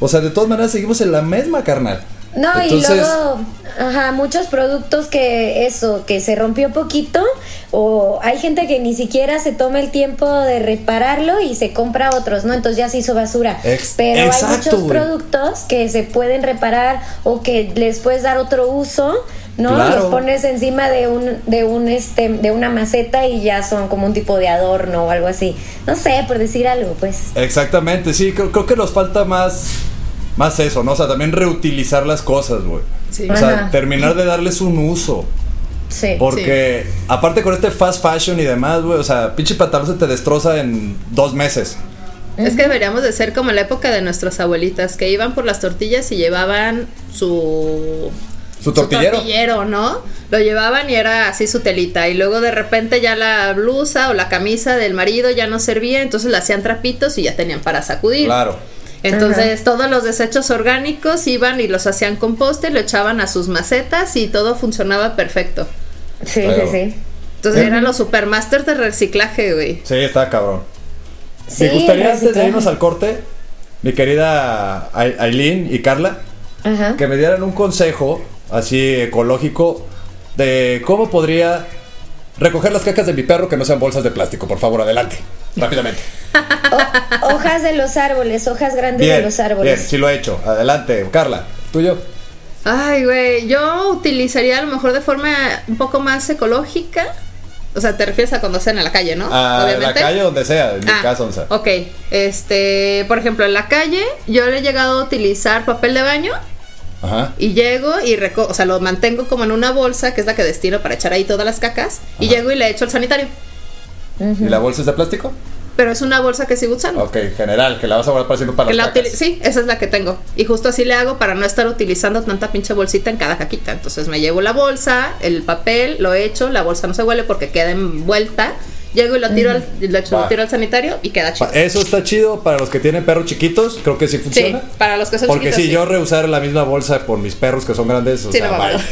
O sea, de todas maneras seguimos en la misma, carnal. No, Entonces- y luego, ajá, muchos productos que eso, que se rompió poquito, o hay gente que ni siquiera se toma el tiempo de repararlo y se compra otros, ¿no? Entonces ya se hizo basura. Ex- Pero exacto, hay muchos productos que se pueden reparar o que les puedes dar otro uso, ¿no? Claro. Los pones encima de un, de un, este, de una maceta y ya son como un tipo de adorno o algo así. No sé, por decir algo, pues. Exactamente, sí, creo, creo que nos falta más, más eso, ¿no? O sea, también reutilizar las cosas, güey. Sí. O sea, Ajá. terminar de darles un uso. Sí. Porque, aparte con este fast fashion y demás, güey, o sea, pinche pantalón se te destroza en dos meses. Es que deberíamos de ser como en la época de nuestras abuelitas, que iban por las tortillas y llevaban su... Su tortillero. tortillero, ¿no? Lo llevaban y era así su telita. Y luego de repente ya la blusa o la camisa del marido ya no servía, entonces la hacían trapitos y ya tenían para sacudir. Claro. Entonces todos los desechos orgánicos iban y los hacían composte, lo echaban a sus macetas y todo funcionaba perfecto. Sí, Pero- sí, sí. Entonces Sí. eran los supermasters de reciclaje, güey. Sí, está cabrón. Sí, Me gustaría antes de irnos al corte, mi querida Ai- Aileen y Carla, Ajá. que me dieran un consejo así ecológico de cómo podría recoger las cacas de mi perro que no sean bolsas de plástico. Por favor, adelante, rápidamente. O- [LAUGHS] hojas de los árboles, hojas grandes de Bien, los bien, árboles. sí lo he hecho. Adelante, Carla, tuyo. Ay, güey, yo utilizaría a lo mejor de forma un poco más ecológica. O sea, te refieres a cuando estén en la calle, ¿no? A la calle donde sea, en mi Ah, casa donde sea. Ok, este, por ejemplo, en la calle yo le he llegado a utilizar papel de baño Ajá. y llego y reco o sea, lo mantengo como en una bolsa, que es la que destino para echar ahí todas las cacas, y llego y le echo al sanitario. ¿Y la bolsa es de plástico? Pero es una bolsa que sigo usando. Ok, general, que la vas a guardar para siempre para Que las la cacas. sí, esa es la que tengo. Y justo así le hago para no estar utilizando tanta pinche bolsita en cada caquita. Entonces me llevo la bolsa, el papel, lo echo, la bolsa no se huele porque queda envuelta. Llego y lo tiro, al, lo, echo- lo tiro al sanitario y queda chido. Eso está chido para los que tienen perros chiquitos, creo que sí Sí, funciona. para los que son Porque chiquitos. si sí. yo reusar la misma bolsa por mis perros que son grandes, o Sí, sea, no va, bye. no.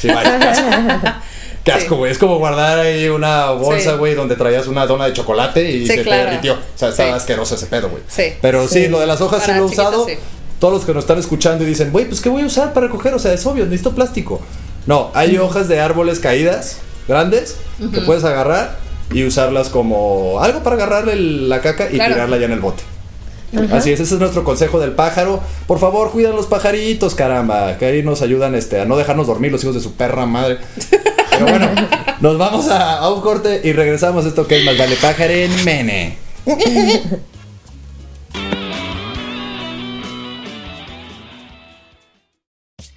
Sí, bye. [LAUGHS] Qué asco. Sí. güey. Es como guardar ahí una bolsa, Sí. güey, donde traías una dona de chocolate y Sí, se claro. te derritió. O sea, está Sí. asqueroso ese pedo, güey. Sí. Pero sí. lo de las hojas sí Para lo he usado. sí. Todos los que nos están escuchando y dicen, güey, pues ¿qué voy a usar para recoger? O sea, es obvio, necesito plástico. No, hay hojas de árboles caídas, grandes, que puedes agarrar y usarlas como algo para agarrarle la caca y Claro. tirarla ya en el bote. Así es, ese es nuestro consejo del pájaro. Por favor, cuidan los pajaritos, caramba. Que ahí nos ayudan este, a no dejarnos dormir los hijos de su perra madre. Pero bueno, [LAUGHS] nos vamos a, a un corte y regresamos a esto que es más vale pájaro en mene.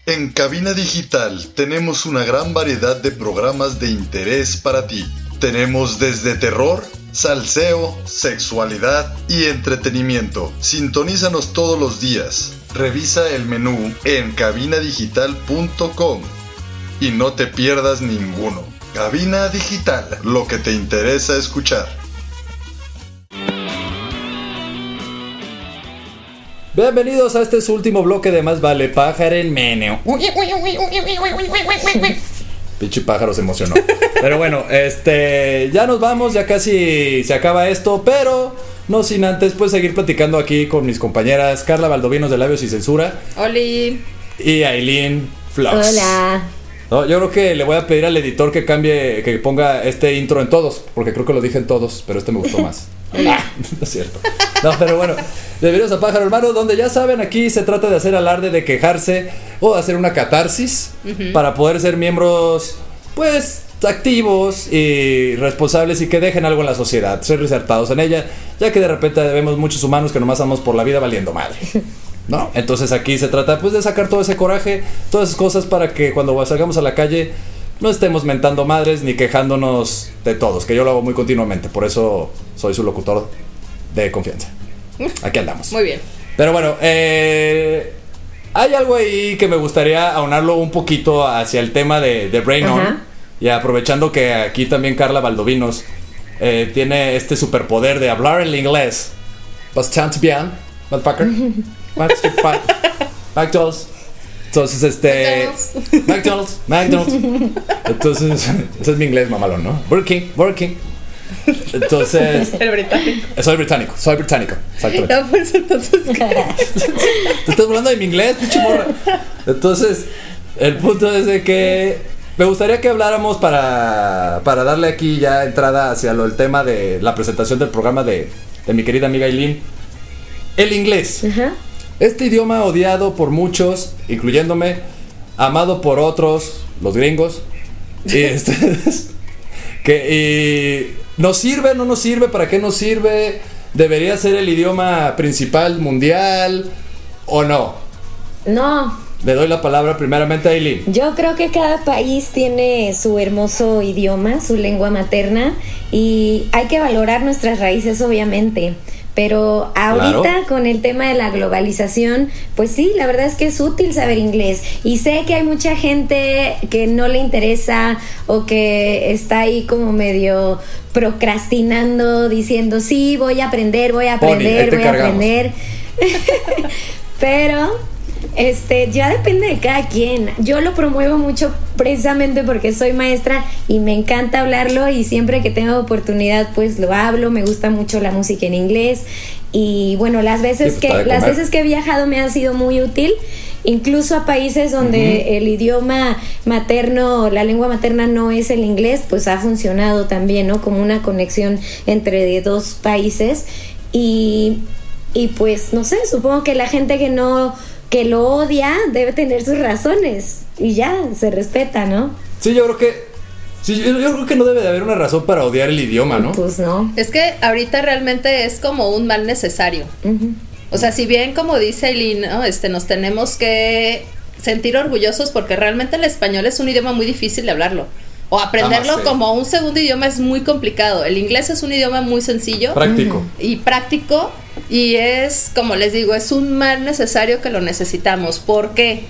En Cabina Digital tenemos una gran variedad de programas de interés para ti. Tenemos desde terror, salseo, sexualidad y entretenimiento. Sintonízanos todos los días. Revisa el menú en cabinadigital.com y no te pierdas ninguno. Cabina Digital, lo que te interesa escuchar. Bienvenidos a este último bloque de Más Vale Pájaro en Meneo. Pinche pájaro se emocionó. [LAUGHS] Pero bueno, este, ya nos vamos, ya casi se acaba esto, pero no sin antes pues seguir platicando aquí con mis compañeras Carla Valdovinos de Labios y Censura Oli. y Aileen Flux. Hola. No, yo creo que le voy a pedir al editor que cambie, que ponga este intro en todos, porque creo que lo dije en todos, pero este me gustó más. [LAUGHS] Ah, [LAUGHS] no es cierto. No, pero bueno, bienvenidos a Pájaro Hermano, donde ya saben, aquí se trata de hacer alarde, de quejarse o de hacer una catarsis para poder ser miembros, pues, activos y responsables y que dejen algo en la sociedad, ser resaltados en ella, ya que de repente vemos muchos humanos que nomás andamos por la vida valiendo madre. [LAUGHS] ¿No? Entonces aquí se trata pues de sacar todo ese coraje, todas esas cosas para que cuando salgamos a la calle no estemos mentando madres ni quejándonos de todos, que yo lo hago muy continuamente, por eso soy su locutor de confianza. [LAUGHS] Aquí andamos. Muy bien. Pero bueno, eh, hay algo ahí que me gustaría aunarlo un poquito hacia el tema de, de Brain On. Y aprovechando que aquí también Carla Valdovinos eh, tiene este superpoder de hablar el inglés. Bastante bien, motherfucker. McDonald's. Entonces, este. McDonald's, McDonald's. Entonces, ese es mi inglés mamalón, ¿no? Burger King, Burger King. Entonces, El británico. soy británico, soy británico. Exactamente. No, pues entonces. Te estás hablando de mi inglés, pinche morra. Entonces, el punto es de que me gustaría que habláramos para, para darle aquí ya entrada hacia lo, el tema de la presentación del programa de, de mi querida amiga Eileen. El inglés. Ajá. Este idioma odiado por muchos, incluyéndome, amado por otros, los gringos. Y [LAUGHS] este, que y nos sirve, no nos sirve, ¿para qué nos sirve? ¿Debería ser el idioma principal mundial o no? No, Le doy la palabra primeramente a Eileen. yo creo que cada país tiene su hermoso idioma, su lengua materna y hay que valorar nuestras raíces obviamente. Pero ahorita Claro. con el tema de la globalización, pues sí, la verdad es que es útil saber inglés. Y sé que hay mucha gente que no le interesa o que está ahí como medio procrastinando, diciendo, sí, voy a aprender, voy a aprender, voy a aprender. [LAUGHS] Pero este ya depende de cada quien. Yo lo promuevo mucho precisamente porque soy maestra y me encanta hablarlo y siempre que tengo oportunidad pues lo hablo, me gusta mucho la música en inglés y bueno, las veces Sí, pues, que las veces que he viajado me ha sido muy útil. Incluso a países donde el idioma materno, la lengua materna no es el inglés, pues ha funcionado también, ¿no? Como una conexión entre dos países. Y, y pues, no sé, supongo que la gente que no, que lo odia debe tener sus razones. Y ya, se respeta, ¿no? Sí, yo creo que. Sí, yo, yo creo que no debe de haber una razón para odiar el idioma, ¿no? Pues no. Es que ahorita realmente es como un mal necesario. O sea, si bien como dice Eileen, ¿no? este, nos tenemos que sentir orgullosos porque realmente el español es un idioma muy difícil de hablarlo. O aprenderlo Ah, como un segundo idioma es muy complicado. El inglés es un idioma muy sencillo Práctico. y práctico y es, como les digo, es un mal necesario que lo necesitamos. ¿Por qué?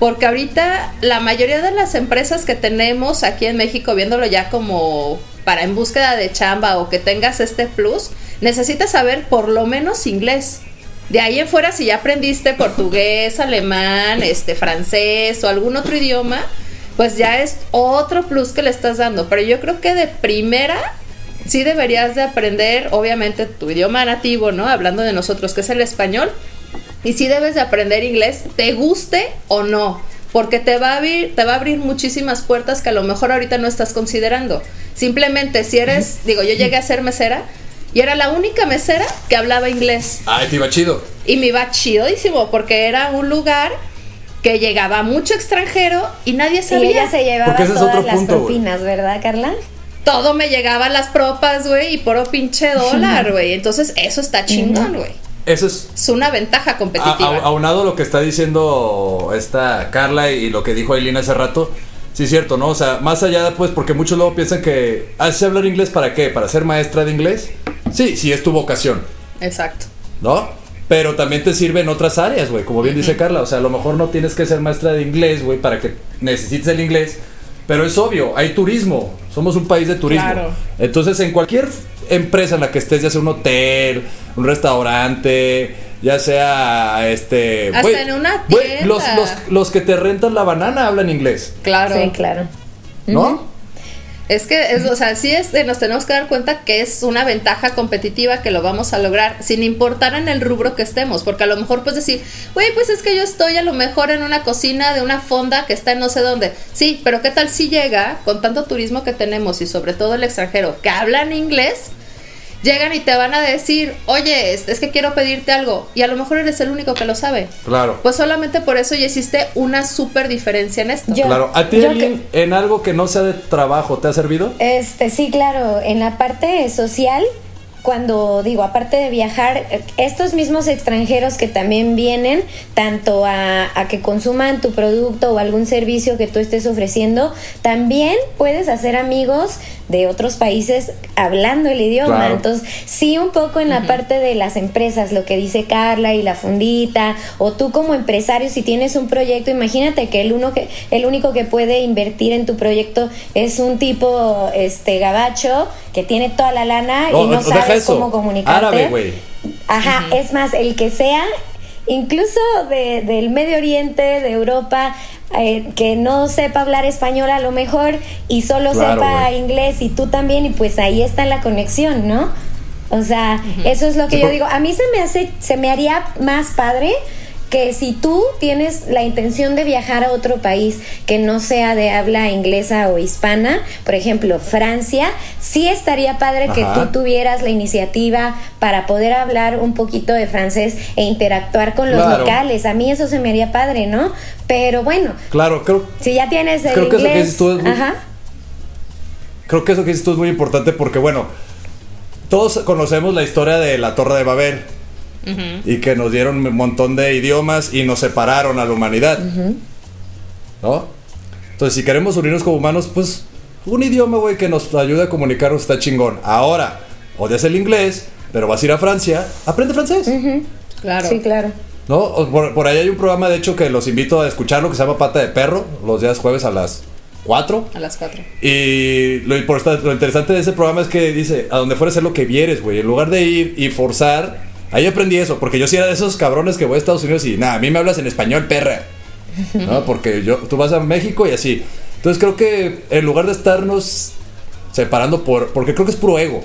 Porque ahorita la mayoría de las empresas que tenemos aquí en México, viéndolo ya como para en búsqueda de chamba o que tengas este plus, necesitas saber por lo menos inglés. De ahí en fuera, si ya aprendiste portugués, [LAUGHS] alemán, este, francés o algún otro idioma, pues ya es otro plus que le estás dando. Pero yo creo que de primera sí deberías de aprender, obviamente, tu idioma nativo, ¿no? Hablando de nosotros, que es el español. Y sí debes de aprender inglés, te guste o no. Porque te va, a abrir, te va a abrir muchísimas puertas que a lo mejor ahorita no estás considerando. Simplemente si eres, digo, yo llegué a ser mesera y era la única mesera que hablaba inglés. Ay, te iba chido. Y me iba chidísimo porque era un lugar que llegaba mucho extranjero y nadie Y sabía. ella se llevaba es todas otro las punto, propinas, ¿verdad, Carla? Todo me llegaba a las propas, güey, y puro pinche dólar, [LAUGHS] güey. Entonces, eso está chingón, güey. Eso es Es una ventaja competitiva. a- aunado a lo que está diciendo esta Carla y lo que dijo Aileen hace rato, sí es cierto, ¿no? O sea, más allá, pues, porque muchos luego piensan que, ¿hace hablar inglés para qué? ¿Para ser maestra de inglés? Sí, sí es tu vocación, Exacto. ¿no? Pero también te sirve en otras áreas, güey, como bien dice Carla. O sea, a lo mejor no tienes que ser maestra de inglés, güey, para que necesites el inglés. Pero es obvio, hay turismo. Somos un país de turismo. Claro. Entonces, en cualquier empresa en la que estés, ya sea un hotel, un restaurante, ya sea este. Hasta en una güey, tienda. los, los, los que te rentan la banana hablan inglés, Claro. Sí, claro. ¿no? Es que, es, o sea, sí es, nos tenemos que dar cuenta que es una ventaja competitiva que lo vamos a lograr sin importar en el rubro que estemos, porque a lo mejor puedes decir, güey, pues es que yo estoy a lo mejor en una cocina de una fonda que está en no sé dónde. Sí, pero ¿qué tal si llega con tanto turismo que tenemos y sobre todo el extranjero que hablan inglés? Llegan y te van a decir, oye, es, que quiero pedirte algo, y a lo mejor eres el único que lo sabe. Claro. Pues solamente por eso ya existe una súper diferencia en esto. claro. ¿A ti, en algo que no sea de trabajo, te ha servido? Este, sí, claro. En la parte social, cuando digo, aparte de viajar, estos mismos extranjeros que también vienen, tanto a, que consuman tu producto o algún servicio que tú estés ofreciendo, también puedes hacer amigos de otros países hablando el idioma. Entonces, sí, un poco en la parte de las empresas, lo que dice Carla y la fundita, o tú como empresario, si tienes un proyecto, imagínate que el, uno que, el único que puede invertir en tu proyecto es un tipo este gabacho que tiene toda la lana y no sabe cómo comunicarte. Árabe, güey. Ajá, es más, el que sea, incluso de, del Medio Oriente, de Europa, eh, que no sepa hablar español a lo mejor y solo sepa inglés y tú también, y pues ahí está la conexión, ¿no? O sea, eso es lo que yo digo. A mí se me hace, se me haría más padre que si tú tienes la intención de viajar a otro país que no sea de habla inglesa o hispana, por ejemplo, Francia, sí estaría padre que tú tuvieras la iniciativa para poder hablar un poquito de francés e interactuar con los locales. A mí eso se me haría padre, ¿no? Pero bueno. Claro, creo. Si ya tienes el inglés, que Creo que eso que dices tú es muy importante porque, bueno, todos conocemos la historia de la Torre de Babel y que nos dieron un montón de idiomas y nos separaron a la humanidad. ¿No? Entonces, si queremos unirnos como humanos, pues un idioma, güey, que nos ayude a comunicarnos está chingón. Ahora, odias el inglés, pero vas a ir a Francia, aprende francés. Claro. Sí, claro. ¿No? Por, ahí hay un programa, de hecho, que los invito a escucharlo, que se llama Pata de Perro, los días jueves a las 4. A las 4. Y lo, lo interesante de ese programa es que dice, a donde fueres, es lo que vieres, güey. En lugar de ir y forzar Ahí aprendí eso, porque yo sí era de esos cabrones que voy a Estados Unidos y nada, a mí me hablas en español, perra. [LAUGHS] ¿No? Porque yo, tú vas a México y así. Entonces creo que en lugar de estarnos separando por. Porque creo que es puro ego.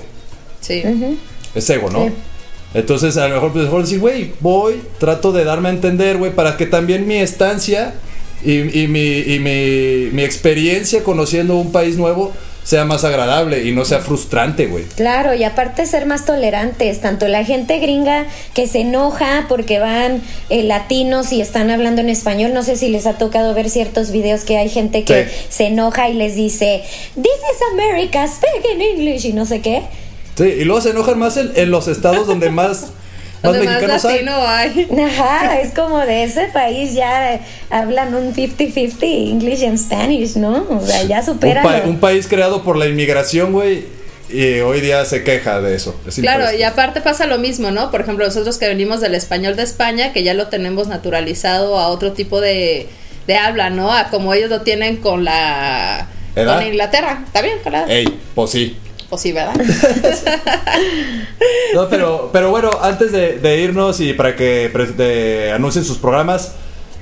Sí. Es ego, ¿no? Entonces a lo mejor, pues, mejor decir, güey, voy, trato de darme a entender, güey, para que también mi estancia y, y, mi, y mi, mi experiencia conociendo un país nuevo sea más agradable y no sea frustrante, güey. Claro, y aparte ser más tolerantes, tanto la gente gringa que se enoja porque van eh, latinos y están hablando en español, no sé si les ha tocado ver ciertos videos que hay gente que se enoja y les dice, This is America, speak in English y no sé qué. Sí, y luego se enojan más en los estados donde más más mexicanos hay. hay. [LAUGHS] Ajá, es como de ese país ya hablan un 50-50 English and Spanish, ¿no? O sea, ya supera. Un, país creado por la inmigración, güey, y hoy día se queja de eso. claro, y aparte pasa lo mismo, ¿no? Por ejemplo, nosotros que venimos del español de España, que ya lo tenemos naturalizado a otro tipo de, de habla, ¿no? A como ellos lo tienen con la... Con Inglaterra, ¿está bien? Ey, pues sí. O sí, ¿verdad? [LAUGHS] no, pero, pero bueno, antes de, irnos y para que anuncien sus programas,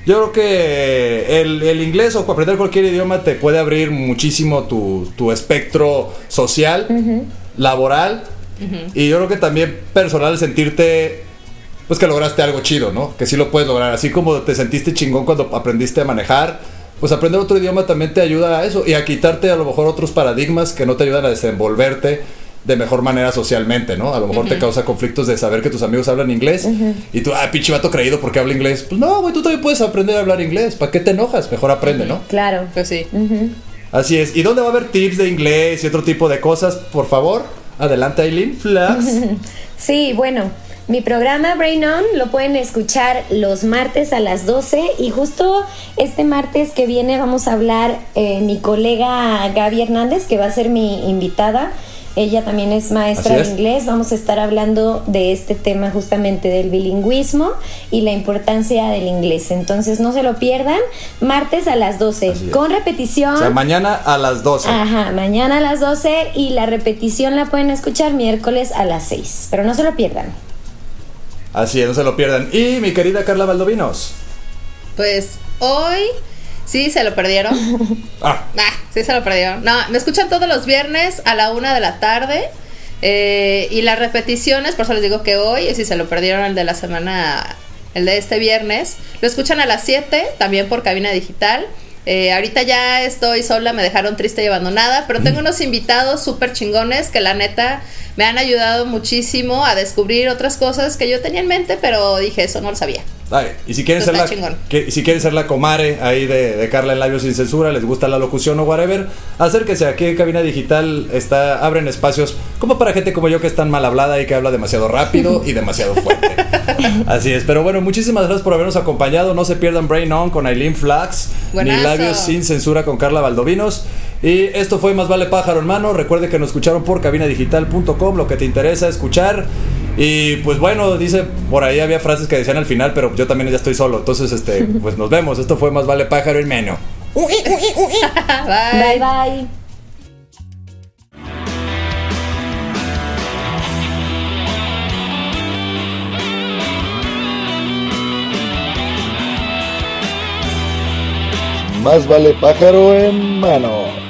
yo creo que el, inglés o aprender cualquier idioma te puede abrir muchísimo tu, espectro social, laboral, y yo creo que también personal sentirte pues que lograste algo chido, ¿no? Que sí lo puedes lograr, así como te sentiste chingón cuando aprendiste a manejar pues aprender otro idioma también te ayuda a eso y a quitarte a lo mejor otros paradigmas que no te ayudan a desenvolverte de mejor manera socialmente, ¿no? A lo mejor te causa conflictos de saber que tus amigos hablan inglés y tú, ah, pinche vato creído porque habla inglés. Pues no, güey, tú también puedes aprender a hablar inglés. ¿Para qué te enojas? Mejor aprende, ¿no? Claro. Pues sí. Así es. ¿Y dónde va a haber tips de inglés y otro tipo de cosas? Por favor, adelante, Aileen. Flax. [LAUGHS] sí, bueno. Mi programa Brain On lo pueden escuchar los martes a las 12 y justo este martes que viene vamos a hablar eh, mi colega Gaby Hernández, que va a ser mi invitada. Ella también es maestra de inglés. Vamos a estar hablando de este tema justamente del bilingüismo y la importancia del inglés. Entonces no se lo pierdan. Martes a las 12 con repetición. O sea, mañana a las 12. Ajá, mañana a las 12 y la repetición la pueden escuchar miércoles a las 6. Pero no se lo pierdan. Así es, no se lo pierdan. Y mi querida Carla Valdovinos. Pues hoy Sí, se lo perdieron. [LAUGHS] Ah, Ah, sí se lo perdieron. No, me escuchan todos los viernes a la una de la tarde. eh, y las repeticiones, por eso les digo que hoy, si se lo perdieron el de la semana, el de este viernes, lo escuchan a las 7, también por cabina digital. Eh, ahorita ya estoy sola, me dejaron triste y abandonada, pero tengo unos invitados súper chingones que la neta me han ayudado muchísimo a descubrir otras cosas que yo tenía en mente, pero dije, eso no lo sabía. Ay, y si quieren ser la que- si quieren ser la comare ahí de, de Carla en Labios sin Censura, les gusta la locución o whatever, acérquense aquí en Cabina Digital, está abren espacios como para gente como yo que es tan mal hablada y que habla demasiado rápido y demasiado fuerte. [LAUGHS] Así es, pero bueno, muchísimas gracias por habernos acompañado. No se pierdan Brain On con Aileen Flax, ni Buenazo. Labios sin Censura con Carla Valdovinos. Y esto fue Más Vale Pájaro, hermano. Recuerde que nos escucharon por cabinadigital.com, lo que te interesa escuchar. Y pues bueno, dice, por ahí había frases que decían al final, pero yo también ya estoy solo. Entonces, este, [LAUGHS] pues nos vemos. Esto fue Más Vale Pájaro, hermano. [LAUGHS] Bye bye. Más vale pájaro en mano.